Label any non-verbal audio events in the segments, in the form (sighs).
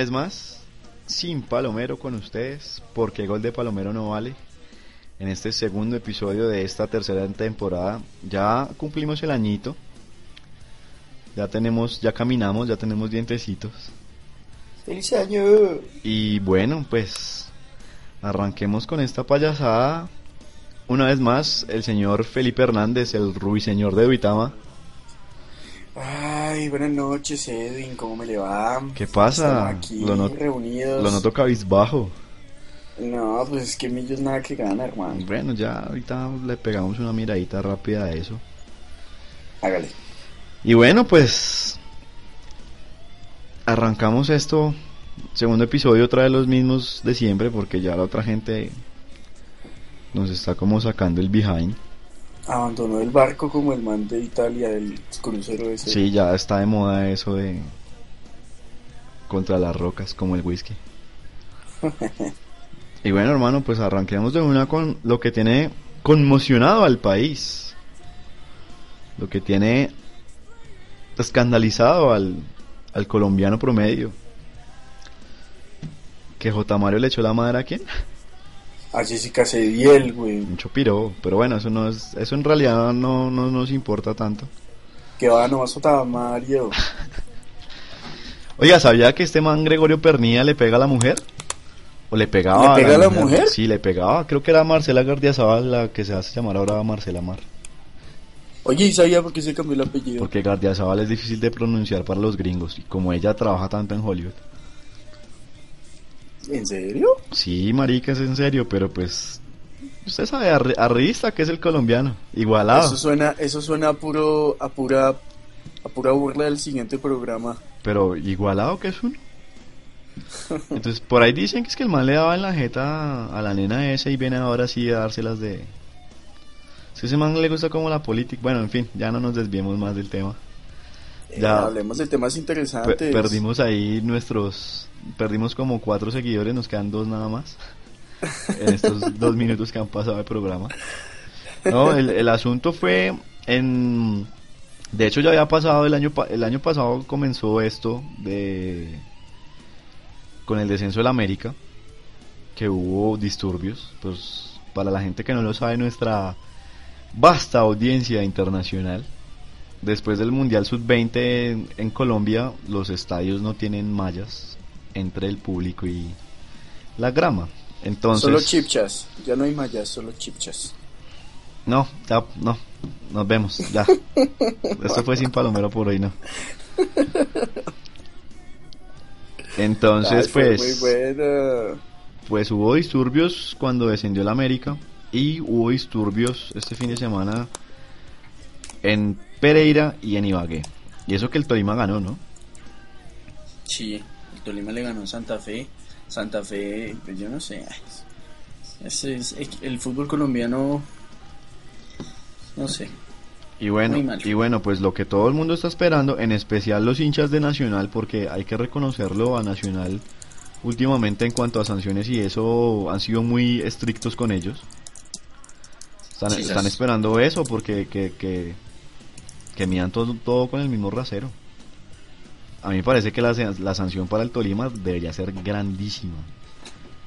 Vez más, sin Palomero con ustedes, porque gol de Palomero no vale. En este segundo episodio de esta tercera temporada, ya cumplimos el añito. Ya tenemos, ya caminamos, ya tenemos dientecitos. ¡Feliz año! Y bueno, pues arranquemos con esta payasada. Una vez más, el señor Felipe Hernández, el ruiseñor de Duitama. Ay, buenas noches, Edwin, ¿cómo me le va? ¿Qué pasa? Aquí Lo not- reunidos. Lo noto cabizbajo. No, pues es que Millos nada que gana, hermano. Bueno, ya ahorita le pegamos una miradita rápida a eso. Hágale. Y bueno, pues arrancamos esto, segundo episodio, otra de los mismos de siempre, porque ya la otra gente nos está como sacando el behind. Abandonó el barco como el man de Italia del crucero ese. Sí, ya está de moda eso de contra las rocas, como el whisky. (laughs) Y bueno, hermano, pues arranquemos de una con lo que tiene conmocionado al país. Lo que tiene escandalizado al, al colombiano promedio. Que J. Mario le echó la madre a quién? A Jessica Cediel, güey. Mucho piro, pero bueno, eso no es, eso en realidad no, no nos importa tanto. Que va nomás a Mario. (laughs) Oiga, ¿sabía que este man Gregorio Pernilla le pega a la mujer? ¿O le pegaba ¿Le pega a la mujer? Sí, le pegaba. Creo que era Marcela Gardiazabal la que se hace llamar ahora Marcela Mar. Oye, ¿y sabía por qué se cambió el apellido? Porque Gardiazabal es difícil de pronunciar para los gringos. Y como ella trabaja tanto en Hollywood. ¿En serio? Sí, marica, es en serio, pero pues... Usted sabe, arri- arribista que es el colombiano. Igualado. Eso suena, eso suena a puro, a pura, a pura burla del siguiente programa. Pero igualado que es uno. Entonces, por ahí dicen que es que el man le daba en la jeta a la nena esa y viene ahora sí a dárselas de... Si ese man le gusta como la política... Bueno, en fin, ya no nos desviemos más del tema. Eh, Ya. hablemos de temas Pe- interesantes. perdimos ahí nuestros... Perdimos como cuatro seguidores, nos quedan dos nada más. (laughs) En estos dos minutos que han pasado de programa. No, el, el asunto fue en... De hecho ya había pasado el año, el año pasado comenzó esto de... Con el descenso del América, que hubo disturbios. Pues para la gente que no lo sabe, nuestra vasta audiencia internacional. Después del Mundial Sub-20 en, en Colombia, los estadios no tienen mallas entre el público y la grama. Entonces, Solo chipchas. Ya no hay mallas, solo chipchas. no, ya, no, nos vemos, ya. (laughs) Esto fue sin palomero por hoy, no. Entonces, Ay, pues, Muy buena. pues hubo disturbios cuando descendió el América y hubo disturbios este fin de semana en Pereira y en Ibagué. Y eso que el Tolima ganó, ¿no? Sí, el Tolima le ganó a Santa Fe. Santa Fe, pues yo no sé. ese es- el fútbol colombiano, no sé. Y bueno, y bueno, pues lo que todo el mundo está esperando, en especial los hinchas de Nacional, porque hay que reconocerlo a Nacional últimamente en cuanto a sanciones y eso han sido muy estrictos con ellos. Están, esperando eso porque que, que, que midan todo, todo con el mismo rasero. A mí me parece que la, san- la sanción para el Tolima debería ser grandísima.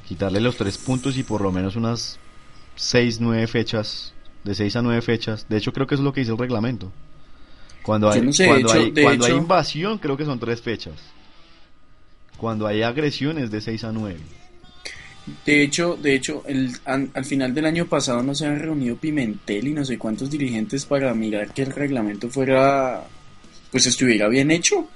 Quitarle los tres puntos y por lo menos unas seis, nueve fechas, de seis a nueve fechas. De hecho, creo que eso es lo que dice el reglamento. Cuando hay, no sé, de cuando hecho- hay, cuando hay invasión, creo que son tres fechas. Cuando hay agresiones de 6 a 9. De hecho, de hecho, el, an- al final del año pasado no se han reunido Pimentel y no sé cuántos dirigentes para mirar que el reglamento fuera, pues estuviera bien hecho,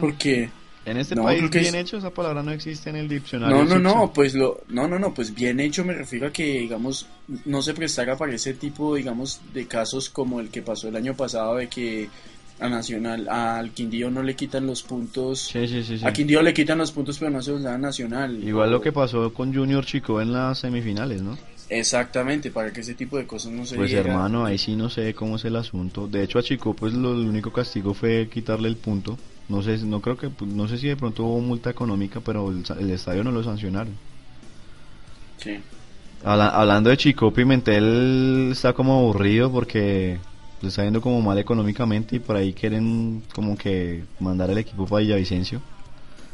porque en este no, país creo que bien es- hecho esa palabra no existe en el diccionario. no, no, no, pues lo, no, no, no, pues bien hecho me refiero a que, digamos, no se prestara para ese tipo, digamos, de casos como el que pasó el año pasado de que a Nacional, al Quindío no le quitan los puntos, Sí, sí, sí, a Quindío le quitan los puntos pero no se los da a Nacional. Igual O- lo que pasó con Junior Chico en las semifinales, ¿no? Exactamente, para que ese tipo de cosas no se Pues hermano, ahí sí no sé cómo es el asunto. De hecho a Chico pues lo, el único castigo fue quitarle el punto. No sé, no creo que, pues, no sé si de pronto hubo multa económica, pero el, estadio no lo sancionaron. Sí. Habla- hablando de Chico, Pimentel está como aburrido porque le está yendo como mal económicamente y por ahí quieren como que mandar el equipo para Villavicencio.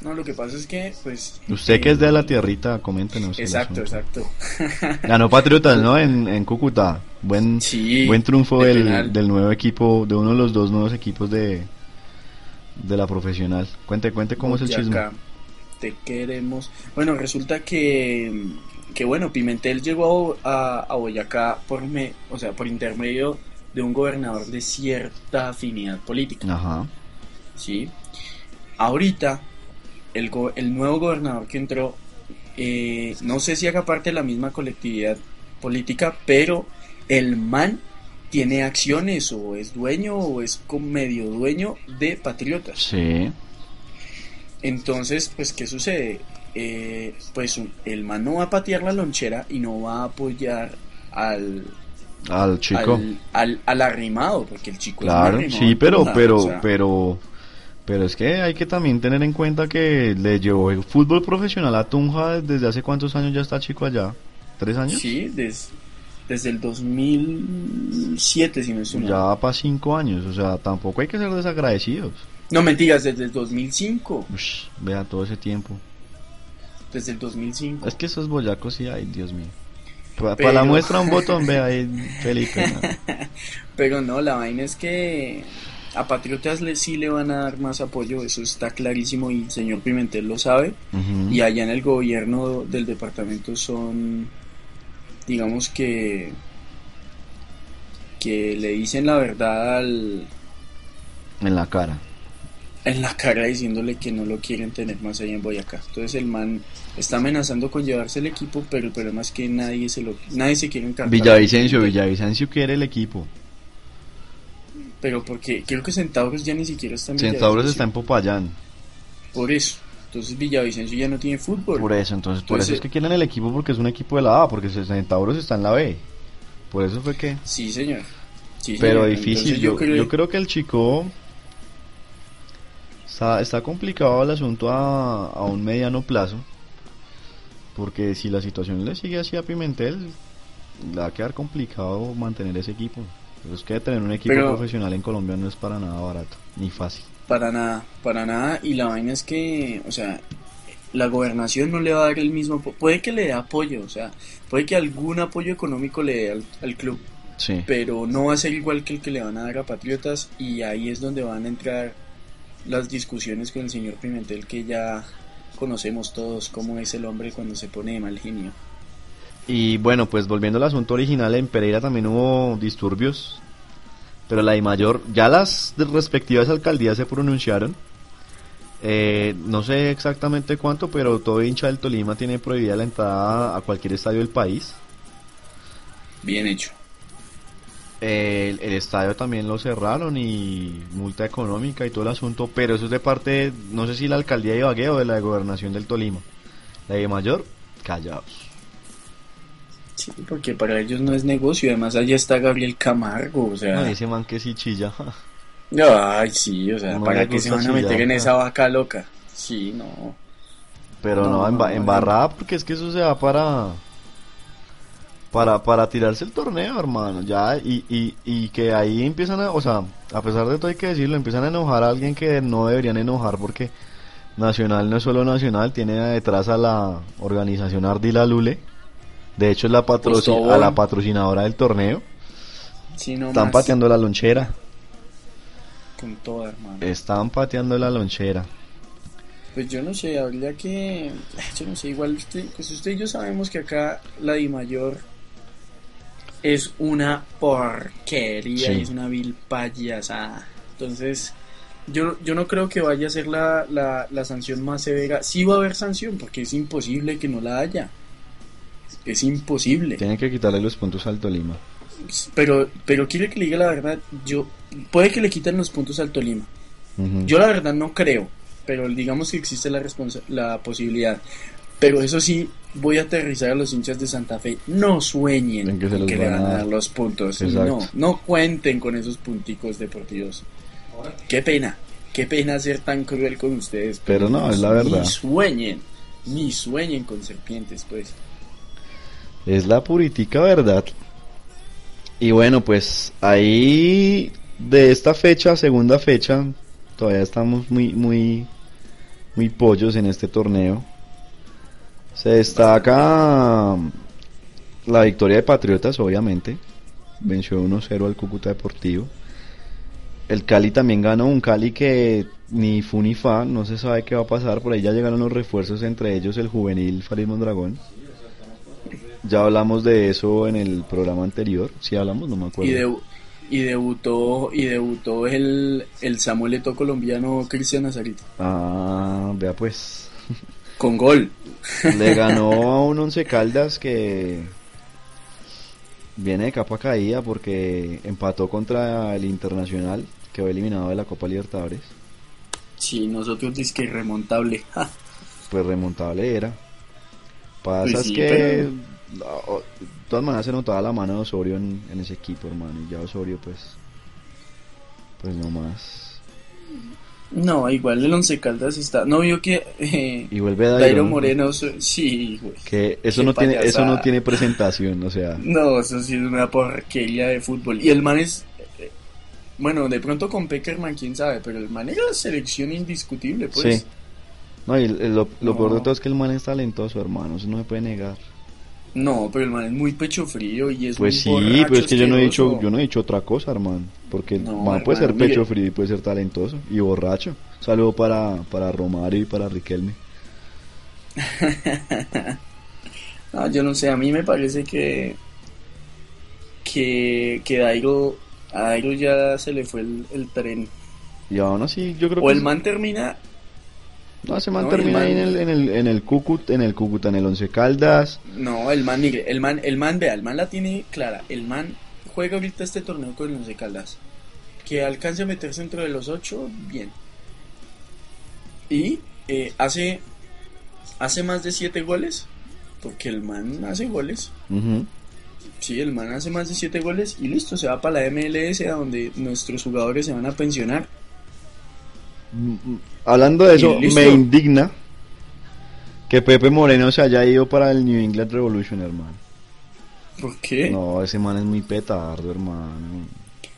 No, lo que pasa es que, pues... Usted que es de la tierrita, coméntenos. Exacto, exacto. (laughs) Ganó Patriotas, ¿no? En, en Cúcuta. Buen, buen triunfo del, del, nuevo equipo, de uno de los dos nuevos equipos de, de la profesional. Cuente, cuente cómo es el chisme. Te queremos. Bueno, resulta que, que bueno, Pimentel llegó a, a Boyacá por, me, o sea, por intermedio de un gobernador de cierta afinidad política. Ajá. Sí. Ahorita, el, el nuevo gobernador que entró, eh, no sé si haga parte de la misma colectividad política, pero el man tiene acciones o es dueño o es medio dueño de Patriotas. Sí. Entonces, pues, ¿qué sucede? Eh, pues el man no va a patear la lonchera y no va a apoyar al al chico. Al, al, arrimado porque el chico claro sí pero pero pero pero es que hay que también tener en cuenta que le llevó el fútbol profesional a Tunja desde hace cuántos años ya está chico allá tres años sí desde el 2007 si no estoy ya va para cinco años o sea tampoco hay que ser desagradecidos. No mentiras desde el 2005 vea todo ese tiempo. Desde el 2005 es que esos boyacos sí hay Dios mío para, la muestra un botón, (laughs) ve ahí, Felipe. (laughs) Pero no, la vaina es que a Patriotas le, sí le van a dar más apoyo, eso está clarísimo y el señor Pimentel lo sabe. Y allá en el gobierno del departamento son, digamos que, que le dicen la verdad al... En la cara en la cara diciéndole que no lo quieren tener más ahí en Boyacá. Entonces el man está amenazando con llevarse el equipo, pero el problema es que nadie se lo nadie se quiere encargar. Villavicencio, Villavicencio quiere el equipo. Pero porque creo que Centauros ya ni siquiera está en Centauros está en Popayán. Por eso. Entonces Villavicencio ya no tiene fútbol. Por eso, entonces, por eso es que quieren el equipo porque es un equipo de la A, porque Centauros está en la B. Por eso fue que... Sí, señor. pero difícil, yo, yo creo que el chico Está, complicado el asunto a, un mediano plazo, porque si la situación le sigue así a Pimentel, le va a quedar complicado mantener ese equipo. es que tener un equipo profesional en Colombia no es para nada barato, ni fácil. Para nada, para nada. Y la vaina es que, o sea, la gobernación no le va a dar el mismo, puede que le dé apoyo, o sea, puede que algún apoyo económico le dé al, club, sí. pero no va a ser igual que el que le van a dar a Patriotas y ahí es donde van a entrar las discusiones con el señor Pimentel que ya conocemos todos cómo es el hombre cuando se pone de mal genio. Y bueno, pues volviendo al asunto original, en Pereira también hubo disturbios, pero la de mayor, ya las respectivas alcaldías se pronunciaron. Eh, no sé exactamente cuánto, pero todo hincha del Tolima tiene prohibida la entrada a cualquier estadio del país. Bien hecho el, estadio también lo cerraron y multa económica y todo el asunto, pero eso es de parte, no sé si la alcaldía de Ibagué o de la gobernación del Tolima. La de Mayor, callados. Sí, porque para ellos no es negocio, además allá está Gabriel Camargo, o sea... No, ese man que sí chilla. (laughs) Ay, sí, o sea, ¿para qué se van a meter en esa vaca loca? Sí, no. Pero no, en, en barrada, porque es que eso se va para para, para tirarse el torneo, hermano, ya, y, y, y que ahí empiezan a, o sea, a pesar de todo hay que decirlo, empiezan a enojar a alguien que no deberían enojar porque Nacional no es solo Nacional, tiene detrás a la organización Ardila Lule, de hecho es la, a la patrocinadora del torneo, están pateando la lonchera. Con toda, hermano. Están pateando la lonchera. Pues yo no sé, habría que. (sighs) Yo no sé, igual usted, pues usted y yo sabemos que acá la Di Mayor es una porquería, es una vil payasada. Entonces, yo, yo no creo que vaya a ser la, la, sanción más severa. Sí va a haber sanción, porque es imposible que no la haya. Es imposible. Tienen que quitarle los puntos al Tolima. Pero, pero quiere que le diga la verdad, yo puede que le quiten los puntos al Tolima. Yo la verdad no creo, pero digamos que existe la, la posibilidad. Pero eso sí, voy a aterrizar a los hinchas de Santa Fe. No sueñen que, le van a dar los puntos. No, no cuenten con esos punticos deportivos. Qué pena, qué pena ser tan cruel con ustedes. Pero, no, es la verdad. Ni sueñen, ni sueñen con serpientes, pues. Es la puritica verdad. Y bueno, pues ahí de esta fecha, segunda fecha, todavía estamos muy, muy muy pollos en este torneo. Se destaca la victoria de Patriotas, obviamente. Venció 1-0 al Cúcuta Deportivo. El Cali también ganó, un Cali que ni fu ni fa, no se sabe qué va a pasar. Por ahí ya llegaron los refuerzos, entre ellos el juvenil Farid Mondragón. Ya hablamos de eso en el programa anterior. Sí hablamos, no me acuerdo. Y, debutó y debutó el, el Samueleto colombiano Cristian Nazarito. Ah, vea pues. Con gol. Le ganó a un Once Caldas que viene de capa caída porque empató contra el Internacional, quedó eliminado de la Copa Libertadores. Sí, nosotros dice que remontable. (laughs) pues remontable era. Pasa pues que de todas maneras se notaba la mano de Osorio en, ese equipo, hermano. Y ya Osorio, pues, pues no más. No, igual el Once Caldas está. No vio que. Eh, y vuelve Dairo, Moreno. Sí, Que eso no, tiene, eso no tiene presentación, o sea. No, eso sí es una porquería de fútbol. Y el man es. Eh, bueno, de pronto con Peckerman, quién sabe, pero el man es la selección indiscutible, pues. Sí. No, y lo, lo peor de todo es que el man es talentoso, hermano, eso no se puede negar. No, pero el man es muy pecho frío y es Pues sí, pero es que yo no he dicho, yo no he dicho otra cosa, hermano. Porque el man puede ser pecho frío y puede ser talentoso y borracho. Saludo para, para Romario y para Riquelme. (laughs) no, yo no sé, a mí me parece que que, que Dairo, a Dairo ya se le fue el, tren. Y aún así, yo creo o el man termina no, ese man termina ahí en el, en el, en el Cucut, en el Cúcuta, en el Once Caldas. No, el man, mire, el man, el man, vea, el man la tiene clara. El man juega ahorita este torneo con el Once Caldas. Que alcance a meterse entre los ocho, bien. Y eh, hace, hace más de siete goles, porque el man hace goles. Sí, el man hace más de siete goles y listo, se va para la MLS, a donde nuestros jugadores se van a pensionar. Hablando de eso, me indigna que Pepe Moreno se haya ido para el New England Revolution, hermano. ¿Por qué? No, ese man es muy petardo, hermano.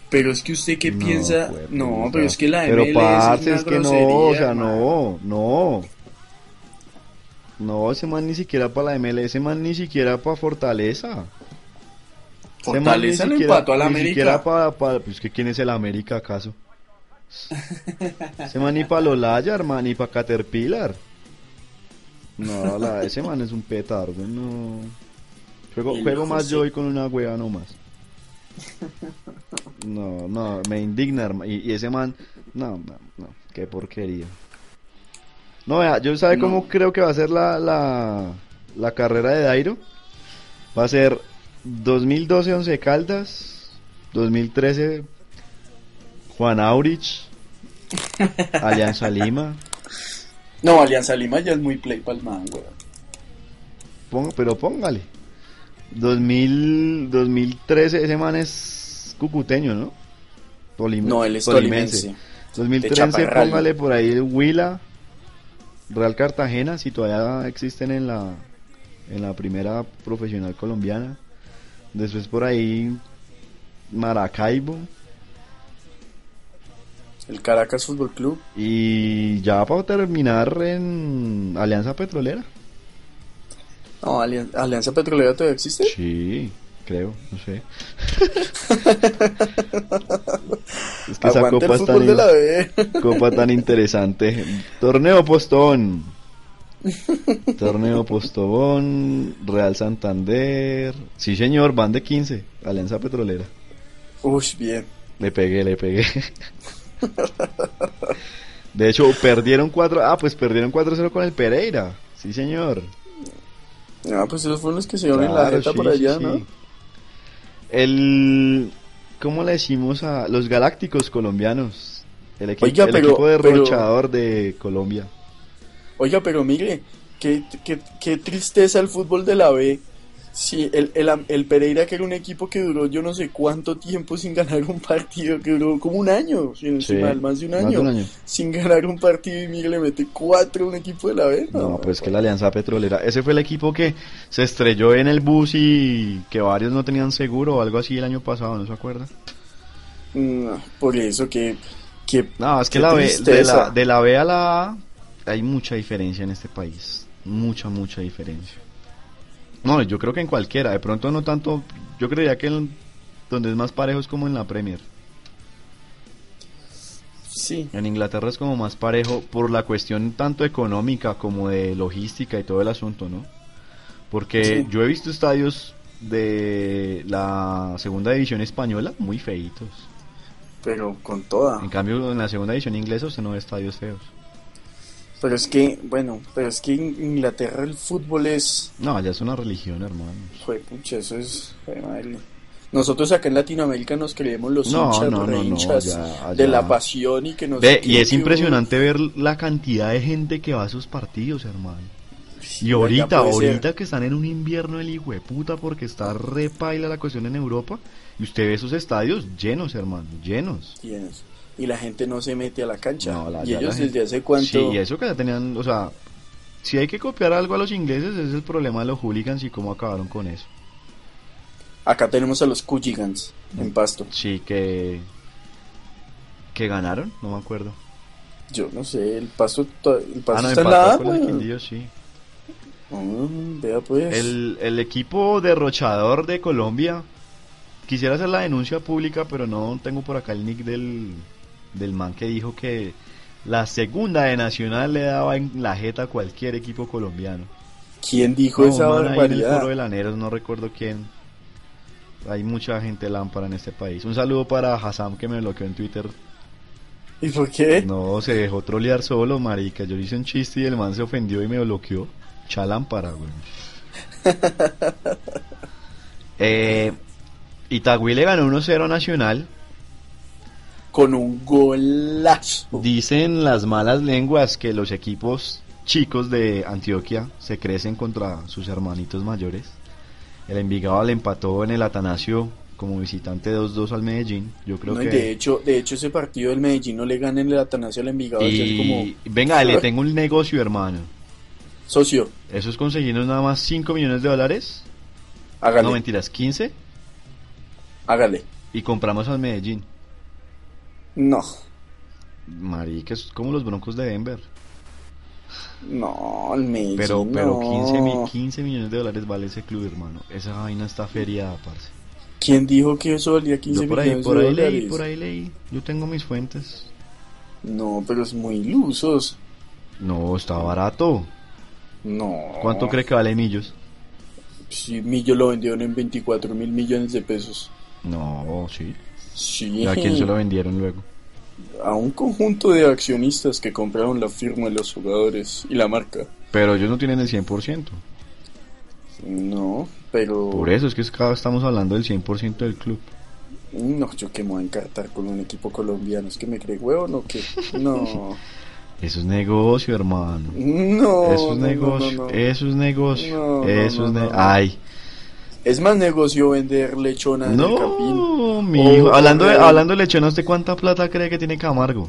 Pero es que usted qué piensa. no, pero es que la MLS Pero parce, es, que no, o sea, no, no. No, ese man ni siquiera para la MLS, ese man ni siquiera para Fortaleza. Fortaleza le empató a la América. Ni siquiera para, para, pues que quién es el América acaso. Ese man ni para Lolaya, hermano, ni para Caterpillar. No, la, ese man es un petardo, no. Juego, juego más yo y con una wea nomás. No, no, me indigna, hermano. Y, ese man, no, no, no, qué porquería. No, vea, yo sabe cómo creo que va a ser la, la, la carrera de Dairo. Va a ser 2012 Once Caldas, 2013 Juan Aurich, (laughs) Alianza Lima. No, Alianza Lima ya es muy play palman, weón. pero póngale. 2000, 2013, ese man es cucuteño, ¿no? no, él es tolimense. 2013, póngale por ahí el Huila, Real Cartagena, si todavía existen en la, en la primera profesional colombiana. Después por ahí Maracaibo. El Caracas Fútbol Club. Y ya para terminar en Alianza Petrolera. No, Alianza Petrolera todavía existe. Sí, creo, no sé. (laughs) es que esa copa, es tan, copa tan interesante. Torneo Postón. (laughs) Torneo Postobón, Real Santander. Sí, señor, van de 15. Alianza Petrolera. Uy, bien. Le pegué, le pegué. (laughs) De hecho, perdieron 4. Ah, pues perdieron 4-0 con el Pereira. Sí, señor. Ah, pues esos fueron los que se dieron en la jeta por allá, ¿no? El. ¿Cómo le decimos a los galácticos colombianos? El, equipo, el equipo derrochador de Colombia. Oiga, pero mire, qué, qué, qué tristeza el fútbol de la B Sí, el, el, el, Pereira que era un equipo que duró yo no sé cuánto tiempo sin ganar un partido, que duró como un año, más de un año, sin ganar un partido y Miguel le mete cuatro a un equipo de la B. No, pues que la Alianza Petrolera, ese fue el equipo que se estrelló en el bus y que varios no tenían seguro o algo así el año pasado, ¿no se acuerda? por eso que... que no, es que la B, de, la, de la B a la A hay mucha diferencia en este país. Mucha, mucha diferencia. No, yo creo que en cualquiera. De pronto no tanto. Yo creería que en, donde es más parejo es como en la Premier. Sí. En Inglaterra es como más parejo por la cuestión tanto económica como de logística y todo el asunto, ¿no? Porque Sí. yo he visto estadios de la segunda división española muy feitos. Pero con toda. En cambio, en la segunda división inglesa usted no ve estadios feos. Pero es que, bueno, pero es que en Inglaterra el fútbol es. No, ya es una religión, hermano. Fue pucha, eso es. madre. Nosotros acá en Latinoamérica nos creemos los No, hinchas, no, hinchas ya, de la pasión y que nos. Ve, y es impresionante ver la cantidad de gente que va a esos partidos, hermano. Y ahorita, ahorita que están en un invierno el hijo de puta porque está re paila la cuestión en Europa y usted ve esos estadios llenos, hermano, llenos. Y la gente no se mete a la cancha. No, la- y ellos desde hace cuánto. Sí, y eso que ya tenían, o sea, si hay que copiar algo a los ingleses es el problema de los hooligans y cómo acabaron con eso. Acá tenemos a los Cujigans en Pasto. Sí, que que ganaron, no me acuerdo. Yo no sé, el Pasto, to- el Pasto Ah, no, está en la con el. Quindío, sí. Mm, vea pues. El, el equipo derrochador de Colombia, quisiera hacer la denuncia pública, pero no tengo por acá el nick del, del man que dijo que la segunda de Nacional le daba en la jeta a cualquier equipo colombiano. ¿Quién dijo No, esa un man ahí en el barbaridad? de Laneros, no recuerdo quién. Hay mucha gente lámpara en este país. Un saludo para Hassam que me bloqueó en Twitter. ¿Y por qué? No, se dejó trolear solo, marica. Yo le hice un chiste y el man se ofendió y me bloqueó. Chalámpara, güey. (laughs) eh, Itagüí le ganó 1-0 a Nacional. Con un golazo. Dicen las malas lenguas que los equipos chicos de Antioquia se crecen contra sus hermanitos mayores. El Envigado le empató en el Atanasio como visitante 2-2 al Medellín. Yo creo No, y que... de hecho, de hecho ese partido del Medellín no le gana en el Atanasio al Envigado, es como Y venga, le (laughs) tengo un negocio, hermano. socio, Eso es conseguirnos nada más 5 millones de dólares. hágale, No mentiras, 15. hágale. Y compramos al Medellín. No, Marica, es como los broncos de Denver. no, el Medellín Pero, pero no. 15, mi- 15 millones de dólares vale ese club, hermano. Esa vaina está feriada, parce. ¿Quién dijo que eso valía 15 Yo por ahí, millones por de ahí leí, por ahí leí. Yo tengo mis fuentes. No, pero es muy ilusos. No, está barato. No. ¿Cuánto cree que vale Millos? Si Millo lo vendieron en 24 mil millones de pesos. No, sí. Sí. ¿Y a quién se lo vendieron luego? A un conjunto de accionistas que compraron la firma de los jugadores y la marca. Pero ellos no tienen el 100%. No, pero... Por eso es que estamos hablando del 100% del club. No, yo que me voy a encartar con un equipo colombiano. ¿Es que me cree huevón o qué? No. (laughs) Eso es negocio, hermano. No. Eso es no, no, negocio. no, no. Eso es negocio. No, no, Eso no, es ne- no, no. Ay. Es más negocio vender lechona en el campín. No, mi hijo. Hablando de, hablando de lechona, ¿usted cuánta plata cree que tiene Camargo?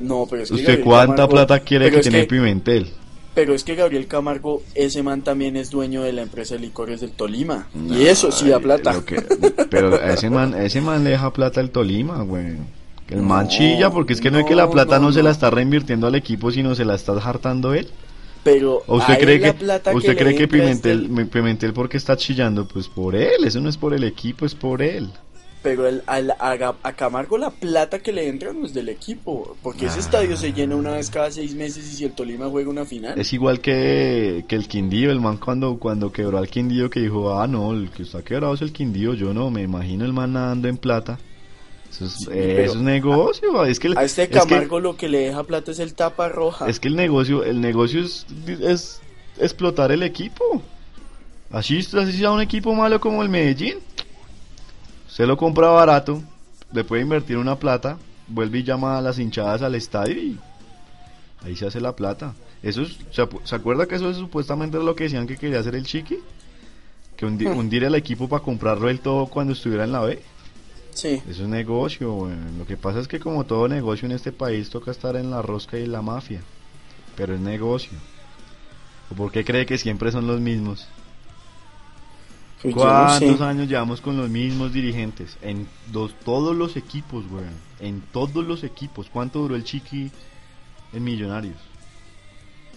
No, pero es que ¿Usted Gabriel cuánta Camargo- plata quiere que tiene Pimentel? Pero es que Gabriel Camargo, ese man también es dueño de la empresa de licores del Tolima. y eso sí da Ay, plata. que- pero a ese man, a ese man le deja plata el Tolima, güey. El man No, chilla porque es que no, es que la no, plata no, no, se no. la está reinvirtiendo al equipo, sino se la está hartando él. Pero ¿O a usted cree que, plata usted cree que Pimentel, me- Pimentel porque está chillando? Pues por él, eso no es por el equipo, es por él. Pero el- al- a, a Camargo la plata que le entra no es del equipo. Porque ese Ah. estadio se llena una vez cada seis meses y si el Tolima juega una final. Es igual que, que el Quindío, el man cuando, cuando quebró al Quindío que dijo, ah no, el que está quebrado es el Quindío, yo no, me imagino el man nadando en plata. Eso es, Sí, pero es negocio, es que, el- A este es que- Camargo lo que le deja plata es el tapa roja. Es que el negocio, el negocio es, es explotar el equipo. Así, así sea un equipo malo como el Medellín. Se lo compra barato, le puede invertir una plata, vuelve y llama a las hinchadas al estadio y ahí se hace la plata. Eso es- ¿se, apu- ¿se acuerda que eso es supuestamente lo que decían que quería hacer el Chiqui? Que hundi- (laughs) hundir el equipo para comprarlo el todo cuando estuviera en la B. Sí. Es negocio, weón. Lo que pasa es que como todo negocio en este país toca estar en la rosca y en la mafia. Pero es negocio. ¿O por qué cree que siempre son los mismos? Pues yo no sé. ¿Cuántos años llevamos con los mismos dirigentes? En dos, todos los equipos, weón. En todos los equipos. ¿Cuánto duró el Chiqui en Millonarios?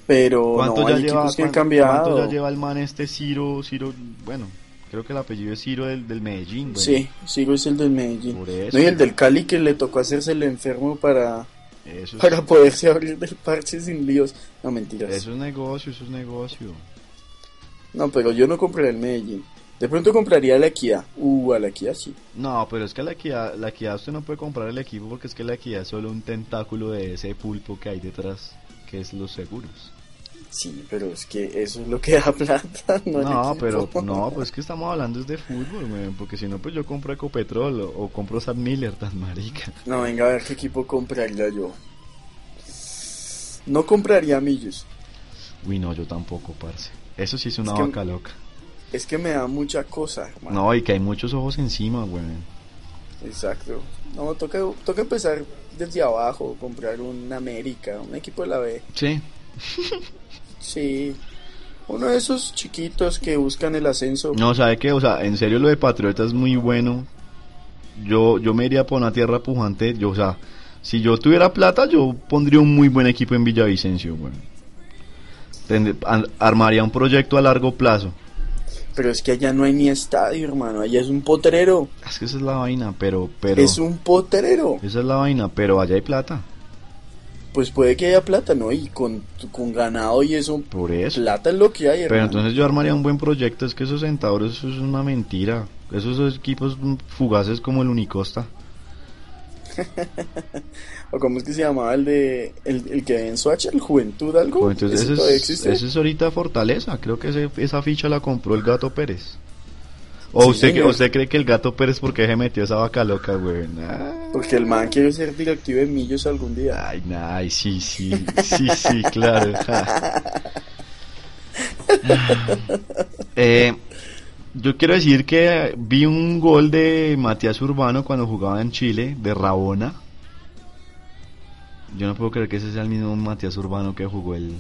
Pero ¿Cuánto no, ya lleva, cuánto- cuánto ya lleva el man este Ciro, Ciro, bueno, creo que el apellido es Ciro del, del Medellín, güey. Sí, Sigo es el del Medellín. Por eso. No, y el del Cali que le tocó hacerse el enfermo para, Eso es, para poderse abrir del parche sin líos. No, mentiras. eso es negocio, eso es negocio. No, pero yo no compré el Medellín. De pronto compraría la Equidad. Uh, a la Equidad sí. No, pero es que la equidad, la equidad usted no puede comprar el equipo porque es que la equidad es solo un tentáculo de ese pulpo que hay detrás, que es los seguros. Sí, pero es que eso es lo que (laughs) da plata, no, No, pero no, pues que estamos hablando es de fútbol, güey, porque si no, pues yo compro Ecopetrol o, o compro Sam Miller, tan marica. No, venga a ver qué equipo compraría yo. No compraría Millos. Uy, no, yo tampoco, parce. Eso sí es una Es que- vaca loca. Es que me da mucha cosa, hermano. No, y que hay muchos ojos encima, güey. Exacto. No, toca, toca empezar desde abajo, comprar un América, un equipo de la B. Sí, (laughs) Sí. Uno de esos chiquitos que buscan el ascenso. No, ¿sabe qué? O sea, en serio lo de Patriota es muy bueno. Yo, yo me iría por una tierra pujante. Yo, o sea, si yo tuviera plata, yo pondría un muy buen equipo en Villavicencio, güey. Armaría un proyecto a largo plazo. Pero es que allá no hay ni estadio, hermano. Allá es un potrero. Es que esa es la vaina, pero, pero... Es un potrero. Esa es la vaina, pero allá hay plata. Pues puede que haya plata, ¿no? Y con, con ganado y eso. Por eso. Plata es lo que hay, Pero hermano. entonces yo armaría un buen proyecto. Es que esos centauros, eso es una mentira. Esos son equipos fugaces como el Unicosta. (laughs) O cómo es que se llamaba el de. El, el que en Soacha, el Juventud, algo. Pues entonces ¿Ese ese es, ese es ahorita Fortaleza. Creo que ese- esa ficha la compró el Gato Pérez. ¿O Sí, usted, señor. usted cree que el Gato Pérez porque se metió esa vaca loca, güey? Nah. Porque el man quiere ser directivo de Millos algún día. Ay, nah, ay, sí, sí, sí, sí, claro. (laughs) Eh, yo quiero decir que vi un gol de Matías Urbano cuando jugaba en Chile, de Rabona. Yo no puedo creer que ese sea el mismo Matías Urbano que jugó el,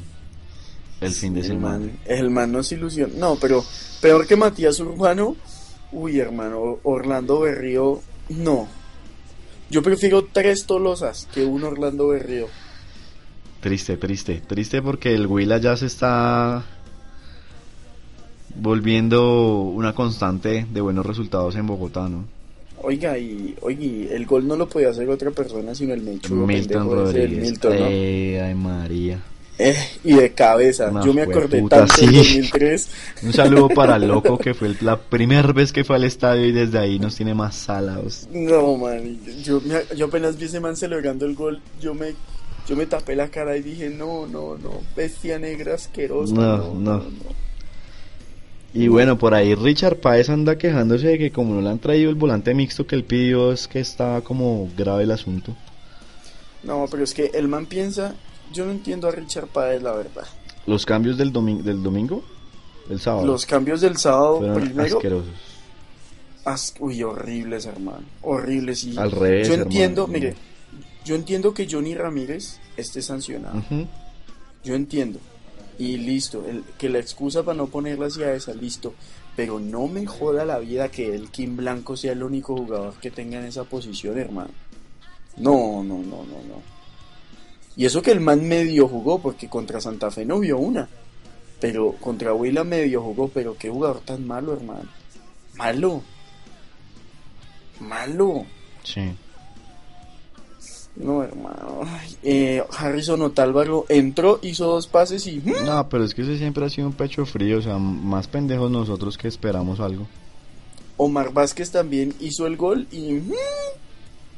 el fin de el semana. man, el man no se ilusiona. No, pero peor que Matías Urbano. Uy, hermano, Orlando Berrío. No. Yo prefiero tres Tolosas que un Orlando Berrío. Triste, triste, triste porque el Huila ya se está volviendo una constante de buenos resultados en Bogotá, ¿no? Oiga, y, oiga, el gol no lo podía hacer otra persona sino el Melchudo Milton Rodríguez. Milton, ¿no? Eh, ay María. Eh, (laughs) y de cabeza. Una Yo me acordé jueputa, tanto sí. 2003. (laughs) Un saludo para el loco (laughs) que fue la primera vez que fue al estadio y desde ahí nos tiene más salados. No, man. Yo, me- yo apenas vi ese man celebrando el gol. Yo me, yo me tapé la cara y dije, no, no, no. Bestia negra asquerosa. No, No, no. no, no. Y bueno, por ahí Richard Páez anda quejándose de que como no le han traído el volante mixto que él pidió es que está como grave el asunto. No, pero es que el man piensa. Yo no entiendo a Richard Páez, la verdad. Los cambios del, domi- del domingo, el sábado, Los cambios del sábado, fueron primero. asquerosos. as- uy, horribles, hermano. Horribles. Y Al revés, Yo entiendo, hermano. mire. Yo entiendo que Johnny Ramírez esté sancionado. Yo entiendo. Y listo, el, que la excusa para no ponerla hacia esa, listo. Pero no me joda la vida que el Kim Blanco sea el único jugador que tenga en esa posición, hermano. No, no, no, no, no. Y eso que el man medio jugó, porque contra Santa Fe no vio una. Pero contra Huila medio jugó, pero qué jugador tan malo, hermano. Malo. Malo. Sí. No, hermano. Eh, Harrison Otálvaro entró, hizo dos pases y... ¡mm! No, pero es que ese siempre ha sido un pecho frío, o sea, más pendejos nosotros que esperamos algo. Omar Vázquez también hizo el gol y...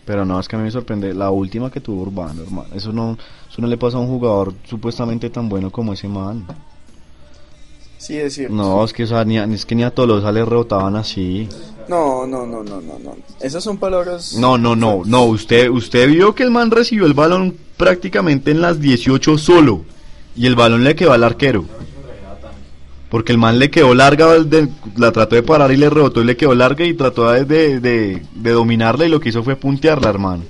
Pero no, es que a mí me sorprende la última que tuvo Urbano, hermano. Eso no, eso no le pasa a un jugador supuestamente tan bueno como ese man. Sí, es cierto. No, es que, o sea, ni a, es que ni a Tolosa le rebotaban así. No, no, no, no, no, no. Esas son palabras... No, no, no, no, usted, usted vio que el man recibió el balón prácticamente en las 18 solo. Y el balón le quedó al arquero. Porque el man le quedó larga, de- la trató de parar y le rebotó y le quedó larga y trató de, de, de- dominarla y lo que hizo fue puntearla, hermano.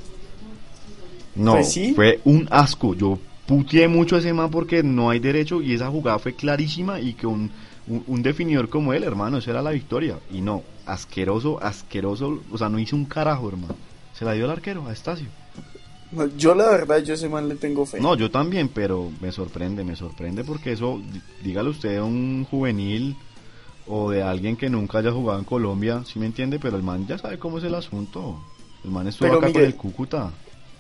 No, Pues sí. fue un asco. Yo puteé mucho a ese man porque no hay derecho y esa jugada fue clarísima y que un, un, un definidor como él, hermano, esa era la victoria. Y no, asqueroso, asqueroso, o sea, no hizo un carajo, hermano. Se la dio al arquero, a Estacio. Yo la verdad, yo ese man le tengo fe. No, yo también, pero me sorprende, me sorprende porque eso, dígale usted a un juvenil o de alguien que nunca haya jugado en Colombia, ¿sí me entiende? Pero el man ya sabe cómo es el asunto. El man estuvo acá con el Cúcuta.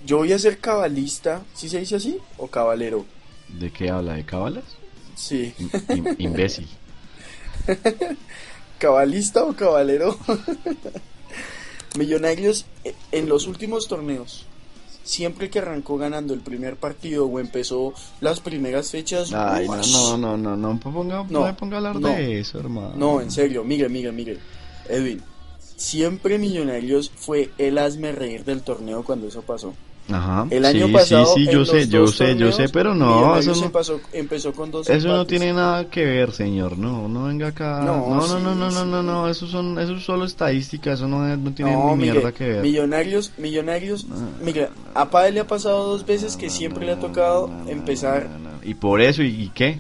Yo voy a ser cabalista, ¿sí se dice así? ¿O cabalero? ¿De qué habla? ¿De cabalas? Sí. (laughs) imbécil. (laughs) ¿Cabalista o cabalero? (laughs) Millonarios eh, en los últimos torneos, siempre que arrancó ganando el primer partido o empezó las primeras fechas. Ay, no, no, no, no, no, ponga, no, me ponga a hablar de eso, hermano. No, en serio, mire, mire, mire. Edwin, siempre Millonarios fue el asme reír del torneo cuando eso pasó. Ajá. El año sí, pasado. Sí, sí, yo sé, yo sé, yo sé, pero no. Eso no empezó con dos. Eso no tiene nada que ver, señor. No, no venga acá. No, no, no, no, no, no, no, Eso son, eso es solo estadística. Eso no, no tiene ni mierda que ver. Millonarios, millonarios. mira, a Padre le ha pasado dos veces que siempre le ha tocado empezar. ¿Y por eso? ¿Y, qué?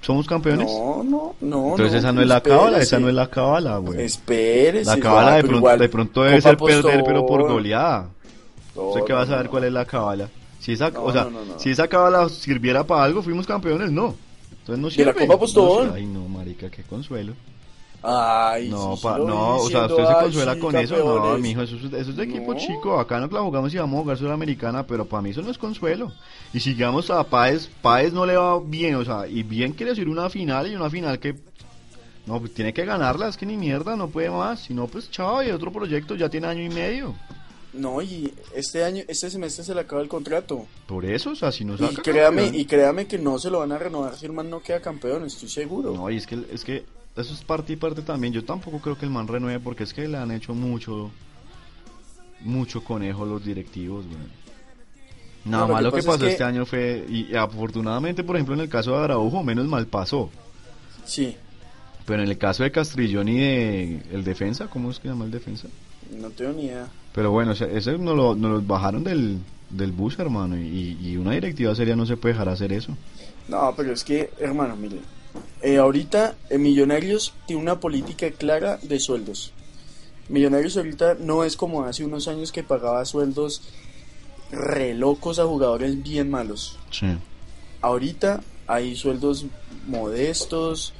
¿Somos campeones? No, no, no. Entonces esa no es la cábala, esa no es la cábala, güey. Espérese. La cábala de, pronto, de pronto debe ser perder, pero por goleada. Sé que vas a ver cuál es la cábala. Si esa, o sea, si esa cábala sirviera para algo, fuimos campeones, no. Entonces no sirve. ¿Y la Copa Postobón? ay, no, marica, qué consuelo. Ay, no, no, o sea, usted se consuela con eso, no, mijo, eso, eso es de equipo chico, acá no la jugamos y vamos a jugar Sudamericana, pero para mí eso no es consuelo. Y si llegamos a Páez, Páez no le va bien, o sea, y bien quiere decir una final y una final que no, pues tiene que ganarla, es que ni mierda, no puede más, si no, pues chao, y otro proyecto ya tiene año y medio. No, y este año, este semestre se le acaba el contrato. Por eso, o sea, si no saca y créame, y créame que no se lo van a renovar si el man no queda campeón, estoy seguro. No, y es que, es que eso es parte y parte también. Yo tampoco creo que el man renueve porque es que le han hecho mucho, mucho conejo los directivos, Nada más lo que, pasó este año fue, y afortunadamente, por ejemplo, en el caso de Araujo, menos mal pasó. Sí. Pero en el caso de Castrillón y de el defensa, ¿cómo es que llama el defensa? No tengo ni idea. Pero bueno, ese nos lo, nos lo bajaron del, del bus, hermano, y, y, una directiva seria no se puede dejar hacer eso. No, pero es que, hermano, mire, eh, ahorita eh, Millonarios tiene una política clara de sueldos. Millonarios ahorita no es como hace unos años que pagaba sueldos re locos a jugadores bien malos. Sí. Ahorita hay sueldos modestos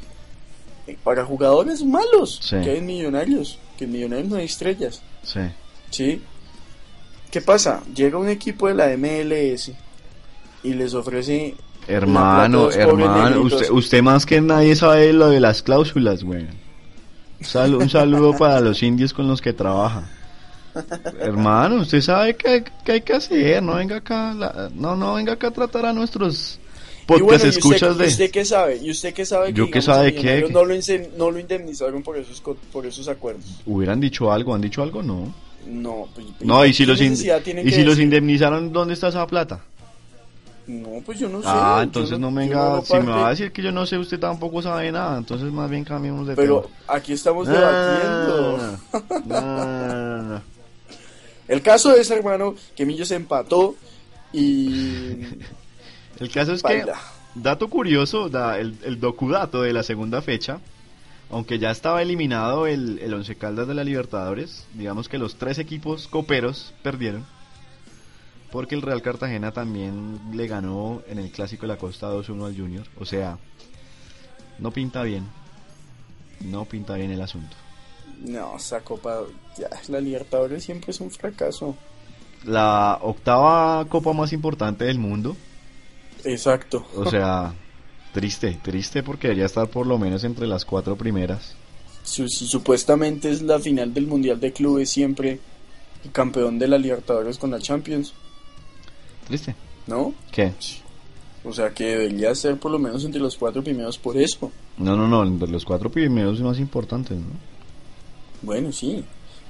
eh, para jugadores malos que hay Millonarios, que en Millonarios no hay estrellas. Sí. ¿Sí? ¿Qué pasa? Llega un equipo de la MLS y les ofrece Hermano, hermano, usted, usted más que nadie sabe lo de las cláusulas, güey. un saludo (laughs) para los indios con los que trabaja. Hermano, usted sabe qué, hay que hacer, no venga acá, no, no venga acá a tratar a nuestros podcast escuchas de. ¿Y usted qué sabe? ¿Y usted qué sabe? Yo qué sabe qué. No lo, no lo indemnizaron por esos, por esos acuerdos. ¿Hubieran dicho algo? ¿Han dicho algo? No. No, pues, no, y si los, y si los indemnizaron, ¿dónde está esa plata? No, pues yo no sé. Ah, entonces no, venga, si me va a decir que yo no sé, usted tampoco sabe nada, entonces más bien cambiemos de Pero aquí estamos debatiendo. (laughs) El caso es, hermano, que Millo se empató y... el caso es que, dato curioso, da, el, el docudato de la segunda fecha, aunque ya estaba eliminado el, el Once Caldas de la Libertadores, digamos que los tres equipos coperos perdieron porque el Real Cartagena también le ganó en el Clásico de la Costa 2-1 al Junior. O sea, no pinta bien. No pinta bien el asunto. No, esa Copa, ya, la Libertadores siempre es un fracaso. La octava Copa más importante del mundo. Exacto. O sea, (laughs) triste, triste porque debería estar por lo menos entre las cuatro primeras. supuestamente es la final del Mundial de Clubes siempre, campeón de la Libertadores con la Champions. Triste. ¿No? ¿Qué? O sea que debería ser por lo menos entre los cuatro primeros por eso. No, no, no, entre los cuatro primeros más importantes, ¿no? Bueno, sí.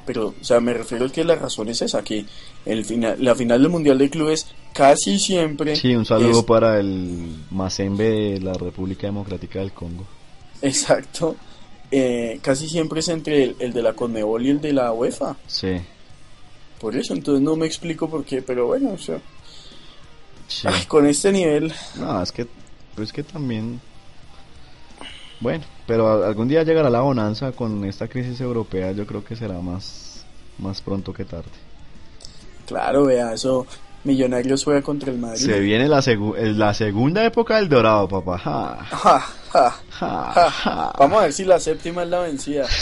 Pero, o sea, me refiero a que la razón es esa, que el final, la final del Mundial de Clubes casi siempre... Sí, un saludo para el Mazembe de la República Democrática del Congo. Exacto. Eh, casi siempre es entre el, el, de la Conmebol y el de la UEFA. Sí. Por eso, entonces no me explico por qué, pero bueno, o sea con este nivel. No, es que, pues que también. Bueno, pero algún día llegará la bonanza con esta crisis europea. Yo creo que será más, más pronto que tarde. Claro, vea, eso. Millonarios juega contra el Madrid. Se viene la, la segunda época del Dorado, papá. Vamos a ver si la séptima es la vencida. (laughs)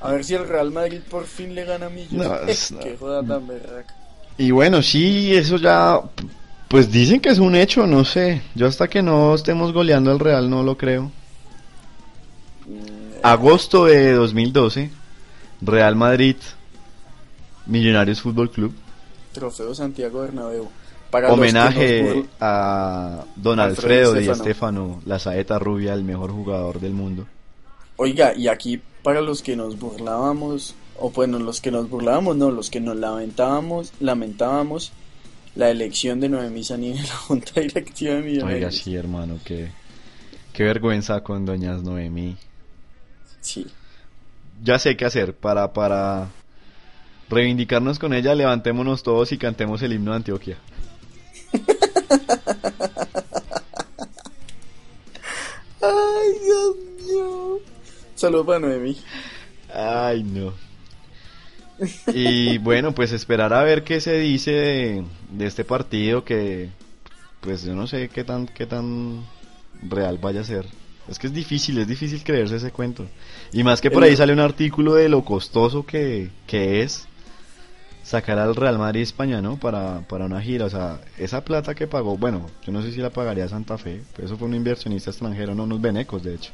A ver si el Real Madrid por fin le gana a Millonarios. No, (laughs) Qué joda tan berraca. Y bueno, sí, eso ya. Pues dicen que es un hecho, no sé. Yo hasta que no estemos goleando al Real no lo creo. Mm, Agosto de 2012, Real Madrid, Millonarios Fútbol Club. Trofeo Santiago Bernabéu. Homenaje a Don Alfredo, y Estefano, la saeta rubia, el mejor jugador del mundo. Oiga, y aquí para los que nos burlábamos, o bueno, los que nos burlábamos, no, los que nos lamentábamos, lamentábamos la elección de Noemí Sanín en la junta directiva de Millonarios. Oiga, sí, hermano, qué, qué vergüenza con doñas Noemí. Sí. Ya sé qué hacer para, para reivindicarnos con ella, levantémonos todos y cantemos el himno de Antioquia. (laughs) Ay, Dios mío. Saludos para Noemi. Ay, no. Y bueno, pues esperar a ver qué se dice de, este partido que pues yo no sé qué tan qué tan real vaya a ser. Es que es difícil, es difícil creerse ese cuento. Y más que por ahí sale un artículo de lo costoso que, que es sacar al Real Madrid España, ¿no? Para, para una gira. O sea, esa plata que pagó, bueno, yo no sé si la pagaría Santa Fe, pero eso fue un inversionista extranjero, no unos venecos, de hecho.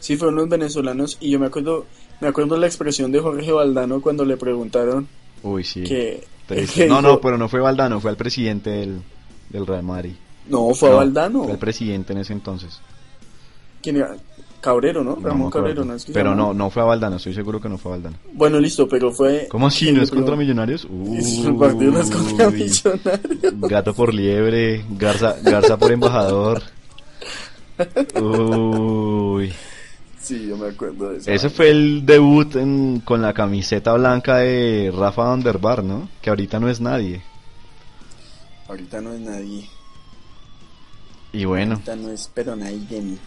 Sí, fueron unos venezolanos y yo me acuerdo, me acuerdo la expresión de Jorge Valdano cuando le preguntaron. Uy, sí. Que, (laughs) no, no, pero no fue Valdano, fue el presidente del, del Real Madrid. No, fue Valdano. Fue el presidente en ese entonces. ¿Quién era? Cabrero, ¿no? Ramón Cabrero, ¿no? Es que pero no, no fue a Valdano, estoy seguro que no fue a Valdano. Bueno, listo, pero fue... ¿Cómo así? ¿No es contra Millonarios? (laughs) Uy, partido no es contra Millonarios. Gato por liebre, Garza, Garza por embajador. Uy. Sí, yo me acuerdo de eso. Ese fue el debut con la camiseta blanca de Rafa Vanderbar, ¿no? Que ahorita no es nadie. Ahorita no es nadie. Y bueno. Ahorita no es, pero nadie.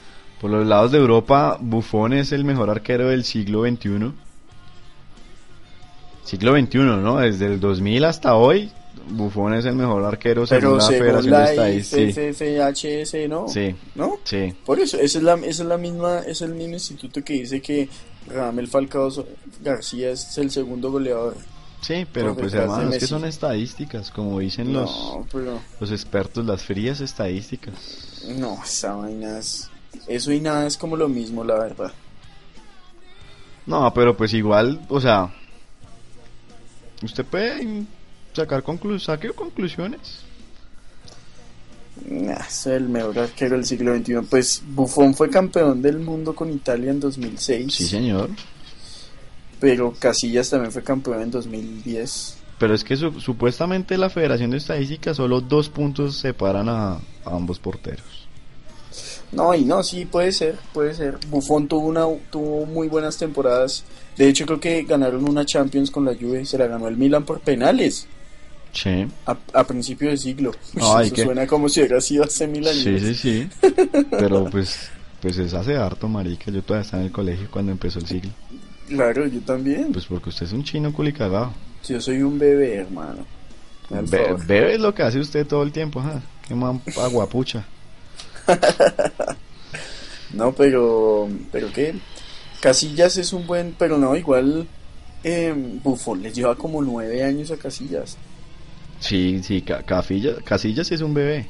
Por los lados de Europa, Buffon es el mejor arquero del siglo XXI. Siglo XXI, ¿no? Desde el 2000 hasta hoy, Buffon es el mejor arquero según la Federación de Estadística. ¿no? Sí. ¿No? Sí. Por eso, esa es la, es la misma, es el mismo instituto que dice que Ramel Falcao García es el segundo goleador. Sí, pero pues hermano, es que son estadísticas, como dicen los, los expertos, las frías estadísticas. No, esa vaina es eso y nada es como lo mismo, la verdad. No, pero pues igual, o sea, usted puede sacar conclu saque conclusiones. es el mejor arquero del siglo XXI. Pues Buffon fue campeón del mundo con Italia en 2006. Sí, señor. Pero Casillas también fue campeón en 2010. Pero es que supuestamente la Federación de Estadística solo dos puntos separan a ambos porteros. No, y no, sí, puede ser, puede ser. Buffon tuvo, una, tuvo muy buenas temporadas. De hecho, creo que ganaron una Champions con la Juve. Se la ganó el Milan por penales. Sí. A, a principio de siglo. (laughs) eso suena como si hubiera sido hace mil años. Sí, sí, sí. (laughs) Pero pues, pues es hace harto, marica. Yo todavía estaba en el colegio cuando empezó el siglo. Claro, yo también. Pues porque usted es un chino culicagado. Yo soy un bebé, hermano. bebé es lo que hace usted todo el tiempo, ¿ah? Qué aguapucha. (laughs) no, pero, pero qué, Casillas es un buen, pero no, igual eh, Buffon les lleva como nueve años a Casillas. Sí, sí, Casillas es un bebé.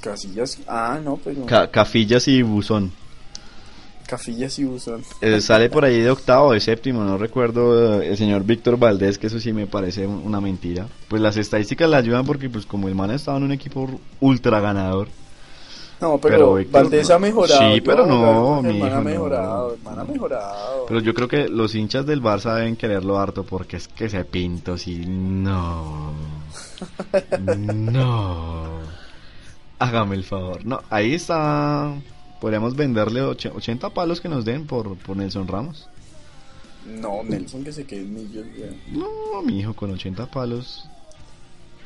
Casillas, ah, no, pero... Cafillas y Buzón. Cafillas y Buzón. Eh, sale por ahí de octavo, de séptimo, no recuerdo el señor Víctor Valdés, que eso sí me parece una mentira. Pues las estadísticas le ayudan porque pues como el man estaba en un equipo ultra ganador, no, pero, Valdés ha mejorado. Sí, pero no, mi ha mejorado, ha mejorado. Pero yo creo que los hinchas del Barça deben quererlo harto porque es que se pinto si no. no. Hágame el favor. No, ahí está. Podríamos venderle 80 palos que nos den por, por Nelson Ramos. No, Nelson que se quede millos. No, mi hijo, con 80 palos.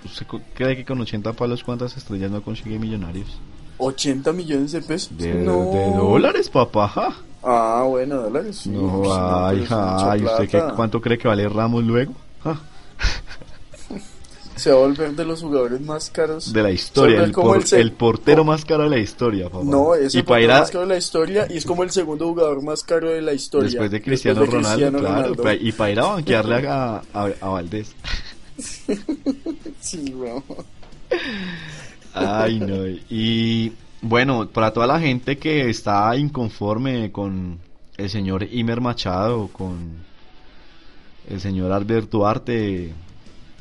¿Usted cree que con 80 palos cuántas estrellas no consigue millonarios? 80 millones de pesos. De, dólares, papá. Ah, bueno, dólares. no, ay, ay, ¿usted qué, cuánto cree que vale Ramos luego? se va a volver de los jugadores más caros de la historia, el, el, portero más caro de la historia, papá. No, es el portero más caro de la historia y es como el segundo jugador más caro de la historia. Después de Cristiano, Ronaldo, claro, y para ir (laughs) a banquearle a, a, Valdés. sí, bro. Ay, no. Y bueno, para toda la gente que está inconforme con el señor Imer Machado, con el señor Alberto Duarte,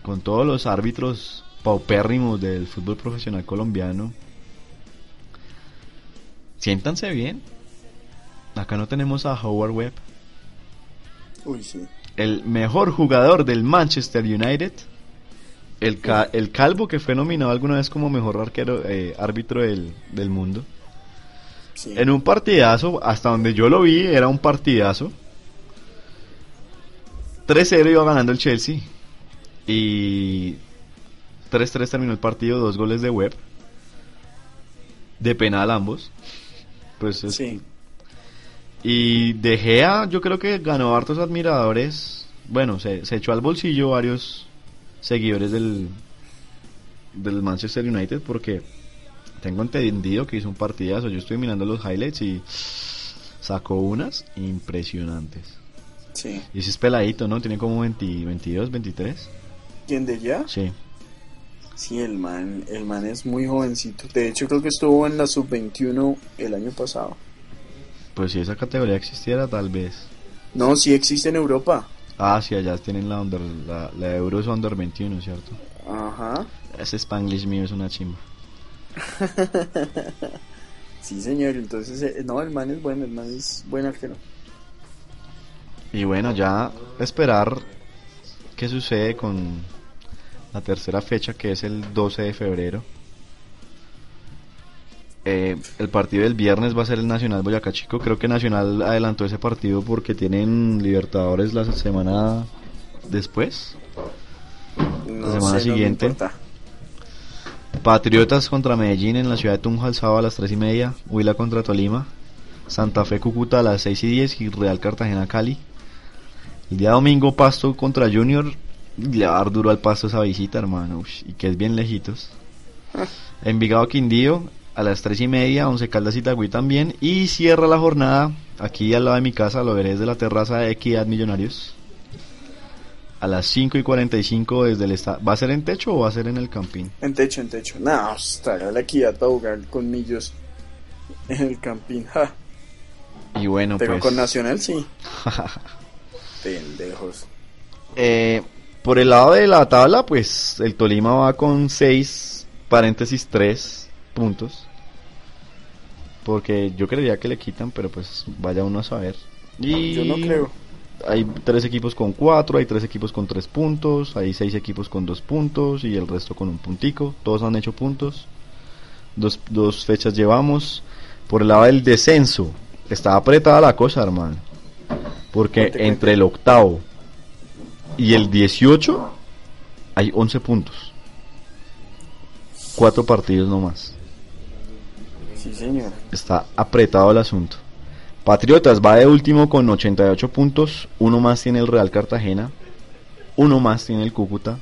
con todos los árbitros paupérrimos del fútbol profesional colombiano, siéntanse bien. Acá no tenemos a Howard Webb. Uy, sí. El mejor jugador del Manchester United. El, el calvo que fue nominado alguna vez como mejor arquero, eh, árbitro del, del mundo. En un partidazo, hasta donde yo lo vi, era un partidazo. 3-0 iba ganando el Chelsea. Y 3-3 terminó el partido, dos goles de web. De penal ambos. Pues sí. Y De Gea, yo creo que ganó hartos admiradores. Bueno, se, se echó al bolsillo varios seguidores del, del Manchester United porque tengo entendido que hizo un partidazo. Yo estoy mirando los highlights y sacó unas impresionantes. Sí. Y ese es peladito, ¿no? Tiene como 20, 22, 23. ¿Quién de ya? Sí. Sí, el man, el man es muy jovencito. De hecho, creo que estuvo en la sub-21 el año pasado. Pues si esa categoría existiera, tal vez. No, sí existe en Europa. Ah, sí, allá tienen la, under, la, la Euro es Under 21, ¿cierto? Ajá. Ese Spanglish mío es una chimba. (laughs) sí, señor. Entonces, eh, no, el man es bueno, el man es buen arquero. Y bueno, ya esperar qué sucede con la tercera fecha, que es el 12 de febrero. Eh, el partido del viernes va a ser el Nacional Boyacá Chico. Creo que Nacional adelantó ese partido porque tienen Libertadores la semana después. la semana siguiente. Patriotas contra Medellín en la ciudad de Tunja el sábado a las 3 y media. Huila contra Tolima. Santa Fe Cúcuta a las 6 y 10 y Real Cartagena Cali. El día domingo Pasto contra Junior. Le va a dar duro al Pasto esa visita, hermano. y que es bien lejitos. Envigado Quindío a las 3 y media. Once Caldas y Tagüí también. Y cierra la jornada aquí al lado de mi casa. Lo veré desde la terraza de Equidad Millonarios a las 5 y 45 desde el estadio. ¿Va a ser en techo o va a ser en el campín? En techo, en techo. No, estará la equidad para jugar con millos en el campín. Y bueno, Pero pues. con Nacional sí. (laughs) Pendejos. Eh, por el lado de la tabla, pues el Tolima va con 6, paréntesis 3 puntos. Porque yo creía que le quitan, pero pues vaya uno a saber. Y... Yo no creo hay tres equipos con cuatro, hay tres equipos con tres puntos, hay seis equipos con dos puntos y el resto con un puntico. Todos han hecho puntos. Dos, dos fechas llevamos. Por el lado del descenso, está apretada la cosa, hermano. Porque entre el octavo y el 18 hay 11 puntos. Cuatro partidos nomás. Sí, señor. Está apretado el asunto. Patriotas va de último con 88 puntos, uno más tiene el Real Cartagena, uno más tiene el Cúcuta,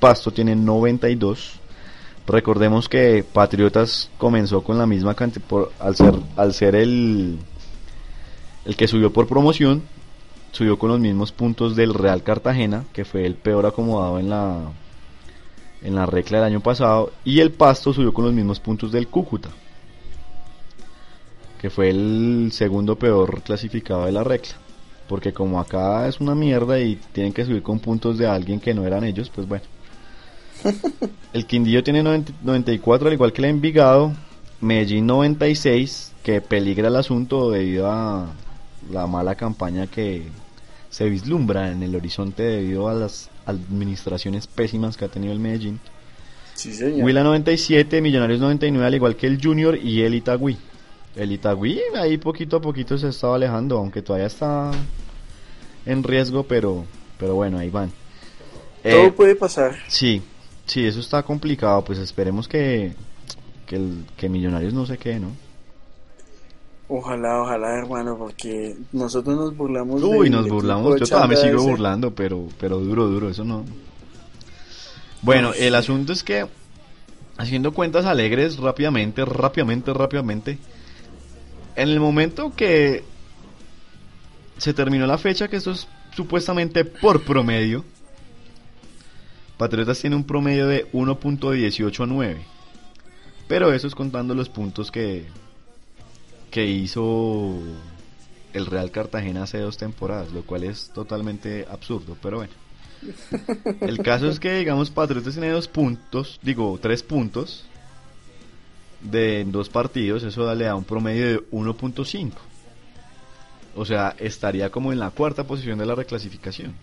Pasto tiene 92. Recordemos que Patriotas comenzó con la misma cantidad, al ser, el que subió por promoción, subió con los mismos puntos del Real Cartagena, que fue el peor acomodado en la, en la regla del año pasado, y el Pasto subió con los mismos puntos del Cúcuta que fue el segundo peor clasificado de la regla. Porque como acá es una mierda y tienen que subir con puntos de alguien que no eran ellos, pues bueno. (laughs) El Quindío tiene 94, al igual que el Envigado. Medellín 96, que peligra el asunto debido a la mala campaña que se vislumbra en el horizonte debido a las administraciones pésimas que ha tenido el Medellín. Sí, señor. Huila 97, Millonarios 99, al igual que el Junior y el Itagüí. El Itagüí ahí poquito a poquito se estaba alejando, aunque todavía está en riesgo, pero, pero bueno, ahí van. Todo eh, puede pasar. Sí, sí, eso está complicado, pues esperemos que, que, el, que Millonarios no se quede, ¿no? Ojalá, ojalá, hermano, porque nosotros nos burlamos. Uy, nos burlamos. Yo todavía me sigo burlando, pero, pero duro, duro, eso no. Bueno, el asunto es que, haciendo cuentas alegres rápidamente, rápidamente, rápidamente, en el momento que se terminó la fecha, que esto es supuestamente por promedio, Patriotas tiene un promedio de 1.189. Pero eso es contando los puntos que, que hizo el Real Cartagena hace dos temporadas, lo cual es totalmente absurdo, pero bueno. El caso es que, digamos, Patriotas tiene dos puntos, digo, tres puntos de dos partidos, eso le da un promedio de 1.5. O sea, estaría como en la cuarta posición de la reclasificación.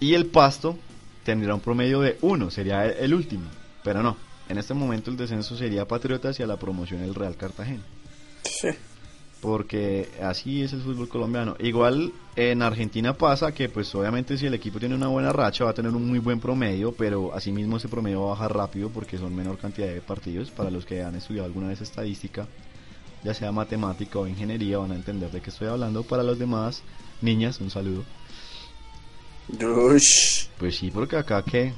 Y el Pasto tendría un promedio de 1, sería el último. Pero no, en este momento el descenso sería Patriotas y a la promoción el Real Cartagena. Sí. Porque así es el fútbol colombiano. Igual en Argentina pasa que pues obviamente si el equipo tiene una buena racha va a tener un muy buen promedio, pero asimismo ese promedio va a bajar rápido porque son menor cantidad de partidos. Para los que han estudiado alguna vez estadística, ya sea matemática o ingeniería, van a entender de qué estoy hablando. Para los demás, niñas, un saludo. Pues sí, porque acá que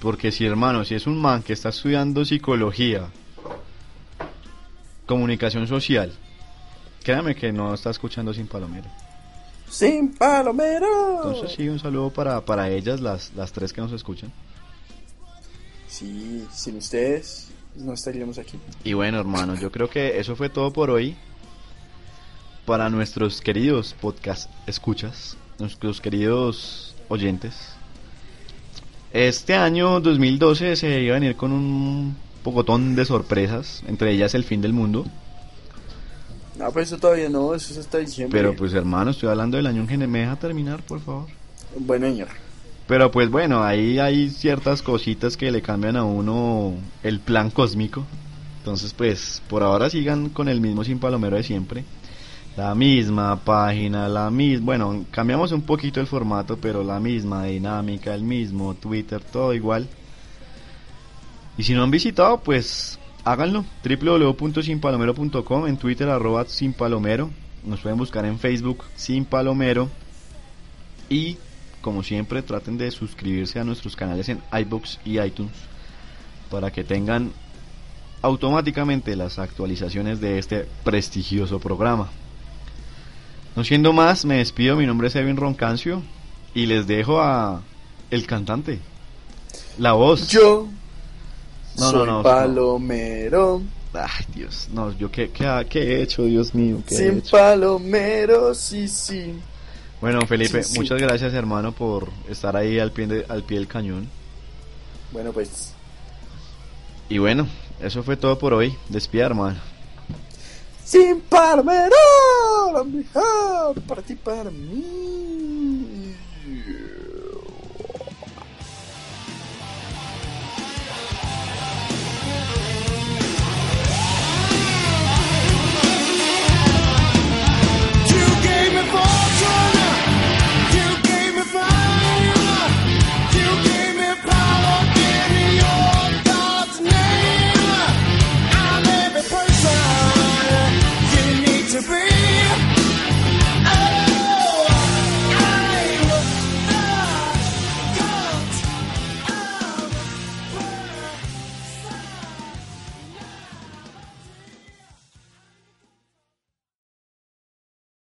porque si hermano, si es un man que está estudiando psicología, comunicación social, créame que no está escuchando sin palomero. Sin palomero. Entonces sí, un saludo para, para ellas, las, las tres que nos escuchan. Sí, sin ustedes no estaríamos aquí. Y bueno, hermano, yo creo que eso fue todo por hoy. Para nuestros queridos podcast escuchas, nuestros queridos oyentes. Este año 2012 se iba a venir con un pocotón de sorpresas, entre ellas el fin del mundo. No, pues eso todavía no, eso es hasta diciembre. Pero pues hermano, estoy hablando del año en general. ¿Me deja terminar, por favor? Bueno, señor. Pero pues bueno, ahí hay ciertas cositas que le cambian a uno el plan cósmico. Entonces pues por ahora sigan con el mismo sin palomero de siempre la misma página, la misma, bueno, cambiamos un poquito el formato, pero la misma dinámica, el mismo Twitter, todo igual. Y si no han visitado, pues háganlo, www.sinpalomero.com, en Twitter arroba sinpalomero, nos pueden buscar en Facebook Sin Palomero y como siempre traten de suscribirse a nuestros canales en iBox y iTunes para que tengan automáticamente las actualizaciones de este prestigioso programa. No siendo más, me despido. Mi nombre es Evin Roncancio y les dejo a el cantante, la voz. Yo no, soy no, Palomero. Ay, Dios, no, yo qué, qué, qué he hecho, Dios mío. ¿qué Sin Palomero, sí, sí. Bueno, Felipe, muchas gracias, hermano, por estar ahí al pie, al pie del cañón. Bueno, pues. Y bueno, eso fue todo por hoy. Despida, hermano. Sin mejor para ti, para mí.